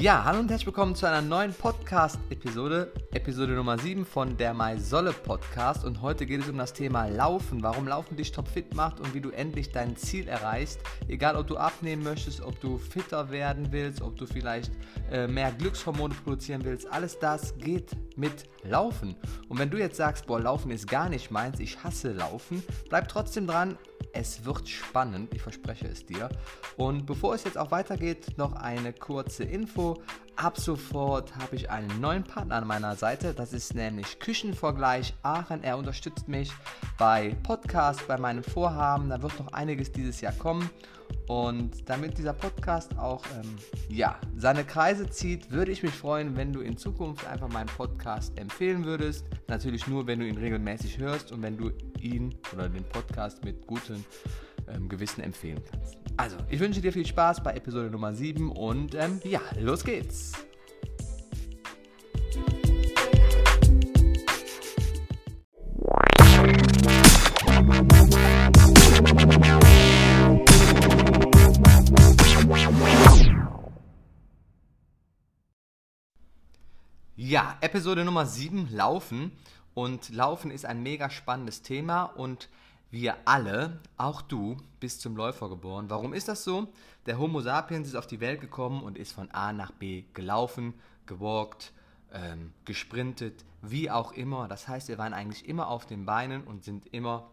Ja, hallo und herzlich willkommen zu einer neuen Podcast-Episode, Episode Nummer 7 von der MySolle Podcast. Und heute geht es um das Thema Laufen, warum Laufen dich topfit macht und wie du endlich dein Ziel erreichst. Egal, ob du abnehmen möchtest, ob du fitter werden willst, ob du vielleicht äh, mehr Glückshormone produzieren willst, alles das geht mit Laufen. Und wenn du jetzt sagst, boah, Laufen ist gar nicht meins, ich hasse Laufen, bleib trotzdem dran es wird spannend, ich verspreche es dir. Und bevor es jetzt auch weitergeht, noch eine kurze Info. Ab sofort habe ich einen neuen Partner an meiner Seite. Das ist nämlich Küchenvergleich Aachen. Er unterstützt mich bei Podcasts, bei meinem Vorhaben. Da wird noch einiges dieses Jahr kommen. Und damit dieser Podcast auch ähm, ja, seine Kreise zieht, würde ich mich freuen, wenn du in Zukunft einfach meinen Podcast empfehlen würdest. Natürlich nur, wenn du ihn regelmäßig hörst und wenn du ihn oder den Podcast mit gutem ähm, Gewissen empfehlen kannst. Also, ich wünsche dir viel Spaß bei Episode Nummer 7 und ähm, ja, los geht's! Ja, Episode Nummer 7, Laufen. Und Laufen ist ein mega spannendes Thema und wir alle, auch du, bist zum Läufer geboren. Warum ist das so? Der Homo sapiens ist auf die Welt gekommen und ist von A nach B gelaufen, gewalkt, ähm, gesprintet, wie auch immer. Das heißt, wir waren eigentlich immer auf den Beinen und sind immer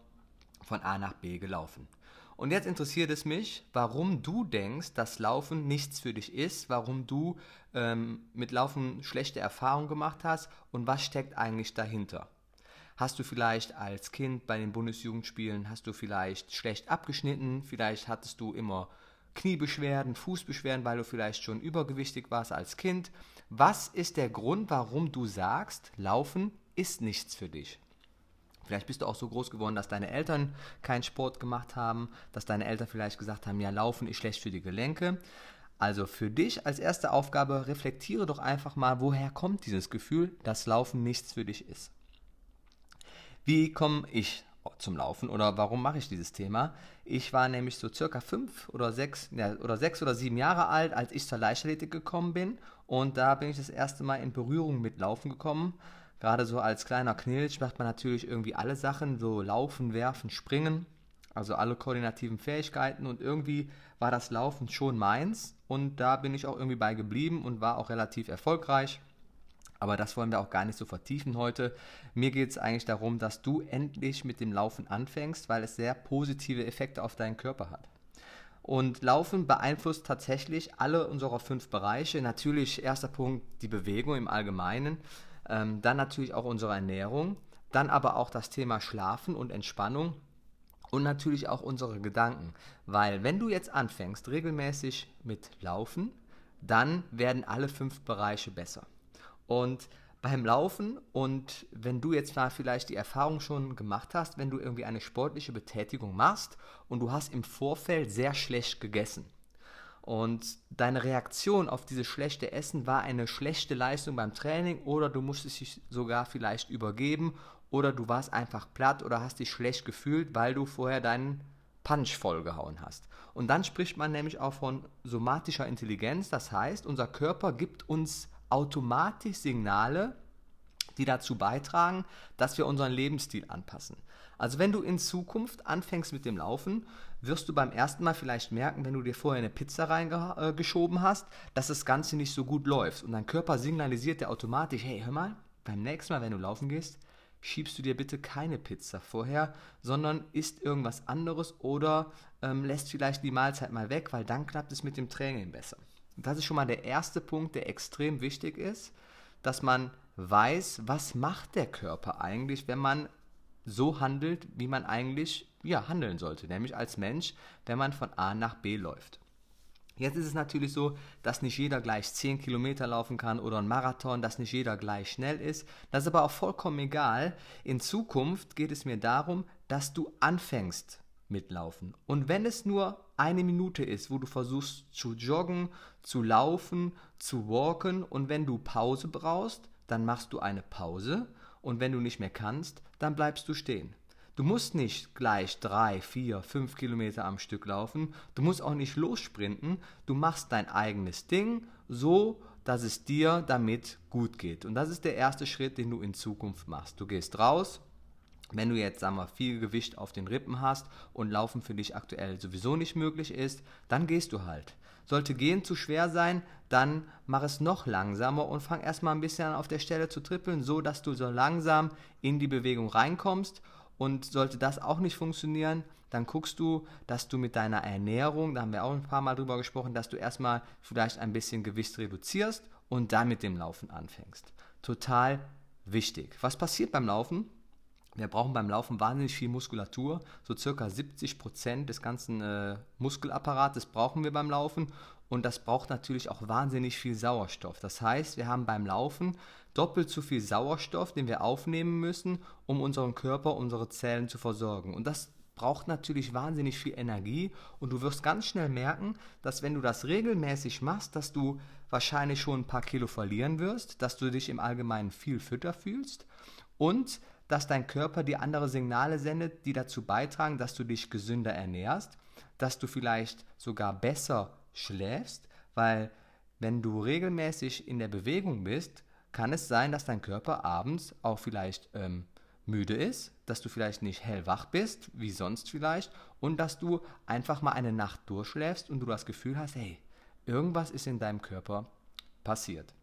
von A nach B gelaufen. Und jetzt interessiert es mich, warum du denkst, dass Laufen nichts für dich ist, warum du ähm, mit Laufen schlechte Erfahrungen gemacht hast und was steckt eigentlich dahinter. Hast du vielleicht als Kind bei den Bundesjugendspielen, hast du vielleicht schlecht abgeschnitten, vielleicht hattest du immer Kniebeschwerden, Fußbeschwerden, weil du vielleicht schon übergewichtig warst als Kind. Was ist der Grund, warum du sagst, Laufen ist nichts für dich? Vielleicht bist du auch so groß geworden, dass deine Eltern keinen Sport gemacht haben, dass deine Eltern vielleicht gesagt haben, ja, Laufen ist schlecht für die Gelenke. Also für dich als erste Aufgabe, reflektiere doch einfach mal, woher kommt dieses Gefühl, dass Laufen nichts für dich ist. Wie komme ich zum Laufen oder warum mache ich dieses Thema? Ich war nämlich so circa fünf oder sechs ja, oder sechs oder sieben Jahre alt, als ich zur Leichtathletik gekommen bin und da bin ich das erste Mal in Berührung mit Laufen gekommen Gerade so als kleiner Knilch macht man natürlich irgendwie alle Sachen, so laufen, werfen, springen, also alle koordinativen Fähigkeiten und irgendwie war das Laufen schon meins und da bin ich auch irgendwie bei geblieben und war auch relativ erfolgreich. Aber das wollen wir auch gar nicht so vertiefen heute. Mir geht es eigentlich darum, dass du endlich mit dem Laufen anfängst, weil es sehr positive Effekte auf deinen Körper hat. Und Laufen beeinflusst tatsächlich alle unserer fünf Bereiche. Natürlich erster Punkt die Bewegung im Allgemeinen. Ähm, dann natürlich auch unsere Ernährung, dann aber auch das Thema Schlafen und Entspannung und natürlich auch unsere Gedanken. Weil wenn du jetzt anfängst regelmäßig mit Laufen, dann werden alle fünf Bereiche besser. Und beim Laufen und wenn du jetzt mal vielleicht die Erfahrung schon gemacht hast, wenn du irgendwie eine sportliche Betätigung machst und du hast im Vorfeld sehr schlecht gegessen, und deine Reaktion auf dieses schlechte Essen war eine schlechte Leistung beim Training oder du musstest dich sogar vielleicht übergeben oder du warst einfach platt oder hast dich schlecht gefühlt, weil du vorher deinen Punch vollgehauen hast. Und dann spricht man nämlich auch von somatischer Intelligenz, das heißt, unser Körper gibt uns automatisch Signale, die dazu beitragen, dass wir unseren Lebensstil anpassen. Also wenn du in Zukunft anfängst mit dem Laufen, wirst du beim ersten Mal vielleicht merken, wenn du dir vorher eine Pizza reingeschoben hast, dass das Ganze nicht so gut läuft. Und dein Körper signalisiert dir automatisch, hey, hör mal, beim nächsten Mal, wenn du laufen gehst, schiebst du dir bitte keine Pizza vorher, sondern isst irgendwas anderes oder ähm, lässt vielleicht die Mahlzeit mal weg, weil dann klappt es mit dem Training besser. Und das ist schon mal der erste Punkt, der extrem wichtig ist, dass man weiß, was macht der Körper eigentlich, wenn man so handelt, wie man eigentlich ja, handeln sollte, nämlich als Mensch, wenn man von A nach B läuft. Jetzt ist es natürlich so, dass nicht jeder gleich 10 Kilometer laufen kann oder ein Marathon, dass nicht jeder gleich schnell ist. Das ist aber auch vollkommen egal. In Zukunft geht es mir darum, dass du anfängst mit Laufen. Und wenn es nur eine Minute ist, wo du versuchst zu joggen, zu laufen, zu walken und wenn du Pause brauchst, dann machst du eine Pause und wenn du nicht mehr kannst, dann bleibst du stehen. Du musst nicht gleich drei, vier, fünf Kilometer am Stück laufen. Du musst auch nicht lossprinten. Du machst dein eigenes Ding so, dass es dir damit gut geht. Und das ist der erste Schritt, den du in Zukunft machst. Du gehst raus, wenn du jetzt, sagen wir, viel Gewicht auf den Rippen hast und Laufen für dich aktuell sowieso nicht möglich ist, dann gehst du halt. Sollte Gehen zu schwer sein, dann mach es noch langsamer und fang erstmal ein bisschen auf der Stelle zu trippeln, so dass du so langsam in die Bewegung reinkommst. Und sollte das auch nicht funktionieren, dann guckst du, dass du mit deiner Ernährung, da haben wir auch ein paar Mal drüber gesprochen, dass du erstmal vielleicht ein bisschen Gewicht reduzierst und dann mit dem Laufen anfängst. Total wichtig. Was passiert beim Laufen? Wir brauchen beim Laufen wahnsinnig viel Muskulatur. So circa 70 Prozent des ganzen äh, Muskelapparates brauchen wir beim Laufen. Und das braucht natürlich auch wahnsinnig viel Sauerstoff. Das heißt, wir haben beim Laufen doppelt so viel Sauerstoff, den wir aufnehmen müssen, um unseren Körper, unsere Zellen zu versorgen. Und das braucht natürlich wahnsinnig viel Energie und du wirst ganz schnell merken, dass wenn du das regelmäßig machst, dass du wahrscheinlich schon ein paar Kilo verlieren wirst, dass du dich im Allgemeinen viel fitter fühlst und dass dein Körper dir andere Signale sendet, die dazu beitragen, dass du dich gesünder ernährst, dass du vielleicht sogar besser schläfst, weil wenn du regelmäßig in der Bewegung bist, kann es sein, dass dein Körper abends auch vielleicht ähm, müde ist, dass du vielleicht nicht hellwach bist, wie sonst vielleicht, und dass du einfach mal eine Nacht durchschläfst und du das Gefühl hast, hey, irgendwas ist in deinem Körper passiert.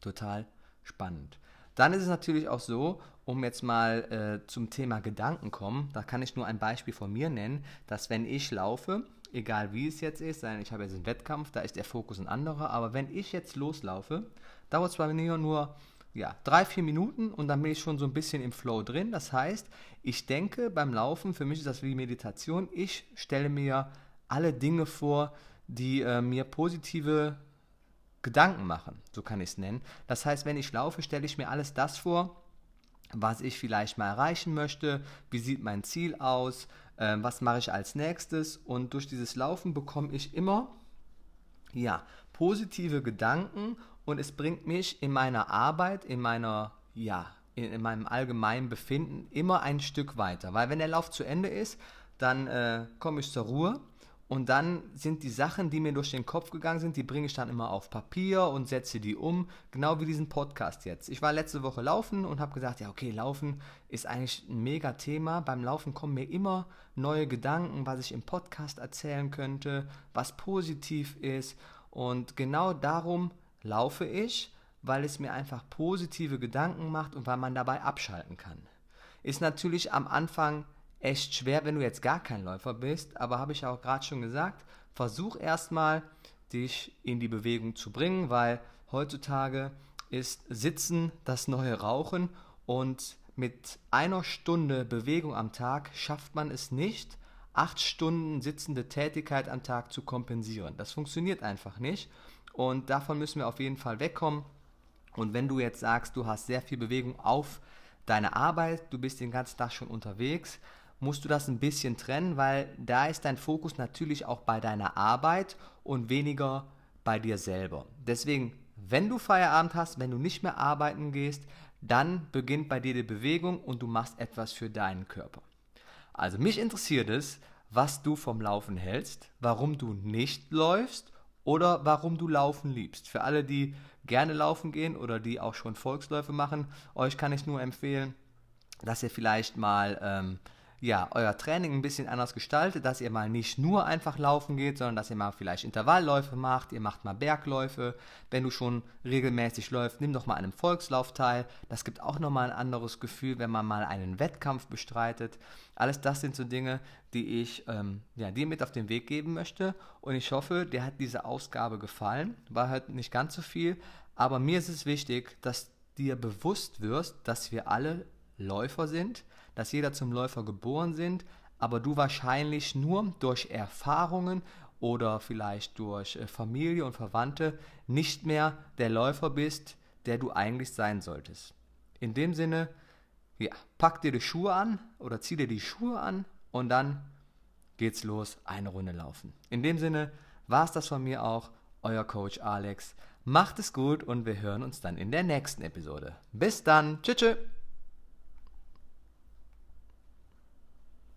Total spannend. Dann ist es natürlich auch so, um jetzt mal äh, zum Thema Gedanken kommen, da kann ich nur ein Beispiel von mir nennen, dass wenn ich laufe, egal wie es jetzt ist, ich habe jetzt einen Wettkampf, da ist der Fokus ein anderer, aber wenn ich jetzt loslaufe, dauert es bei mir nur ja, drei, vier Minuten und dann bin ich schon so ein bisschen im Flow drin. Das heißt, ich denke beim Laufen, für mich ist das wie Meditation, ich stelle mir alle Dinge vor, die äh, mir positive Gedanken machen, so kann ich es nennen. Das heißt, wenn ich laufe, stelle ich mir alles das vor, was ich vielleicht mal erreichen möchte, wie sieht mein Ziel aus, äh, was mache ich als nächstes? Und durch dieses Laufen bekomme ich immer ja, positive Gedanken. Und es bringt mich in meiner Arbeit, in meiner ja, in, in meinem allgemeinen Befinden immer ein Stück weiter, weil wenn der Lauf zu Ende ist, dann äh, komme ich zur Ruhe und dann sind die Sachen, die mir durch den Kopf gegangen sind, die bringe ich dann immer auf Papier und setze die um. Genau wie diesen Podcast jetzt. Ich war letzte Woche laufen und habe gesagt, ja, okay, Laufen ist eigentlich ein mega Thema. Beim Laufen kommen mir immer neue Gedanken, was ich im Podcast erzählen könnte, was positiv ist. Und genau darum laufe ich, weil es mir einfach positive Gedanken macht und weil man dabei abschalten kann. Ist natürlich am Anfang echt schwer, wenn du jetzt gar kein Läufer bist, aber habe ich auch gerade schon gesagt, versuch erstmal dich in die Bewegung zu bringen, weil heutzutage ist Sitzen das neue Rauchen und mit einer Stunde Bewegung am Tag schafft man es nicht, acht Stunden sitzende Tätigkeit am Tag zu kompensieren. Das funktioniert einfach nicht und davon müssen wir auf jeden Fall wegkommen. Und wenn du jetzt sagst, du hast sehr viel Bewegung auf deine Arbeit, du bist den ganzen Tag schon unterwegs, musst du das ein bisschen trennen, weil da ist dein Fokus natürlich auch bei deiner Arbeit und weniger bei dir selber. Deswegen, wenn du Feierabend hast, wenn du nicht mehr arbeiten gehst, dann beginnt bei dir die Bewegung und du machst etwas für deinen Körper. Also mich interessiert es, was du vom Laufen hältst, warum du nicht läufst oder warum du Laufen liebst. Für alle, die gerne laufen gehen oder die auch schon Volksläufe machen, euch kann ich nur empfehlen, dass ihr vielleicht mal ähm, ja, euer Training ein bisschen anders gestaltet, dass ihr mal nicht nur einfach laufen geht, sondern dass ihr mal vielleicht Intervallläufe macht, ihr macht mal Bergläufe. Wenn du schon regelmäßig läufst, nimm doch mal an einem Volkslauf teil. Das gibt auch nochmal ein anderes Gefühl, wenn man mal einen Wettkampf bestreitet. Alles das sind so Dinge, die ich ähm, ja, dir mit auf den Weg geben möchte. Und ich hoffe, dir hat diese Ausgabe gefallen. War halt nicht ganz so viel, aber mir ist es wichtig, dass dir bewusst wirst, dass wir alle Läufer sind dass jeder zum Läufer geboren sind, aber du wahrscheinlich nur durch Erfahrungen oder vielleicht durch äh, Familie und Verwandte nicht mehr der Läufer bist, der du eigentlich sein solltest. In dem Sinne, ja, pack dir die Schuhe an oder zieh dir die Schuhe an und dann geht's los, eine Runde laufen. In dem Sinne war es das von mir auch, euer Coach Alex. Macht es gut und wir hören uns dann in der nächsten Episode. Bis dann, tschüss. tschüss.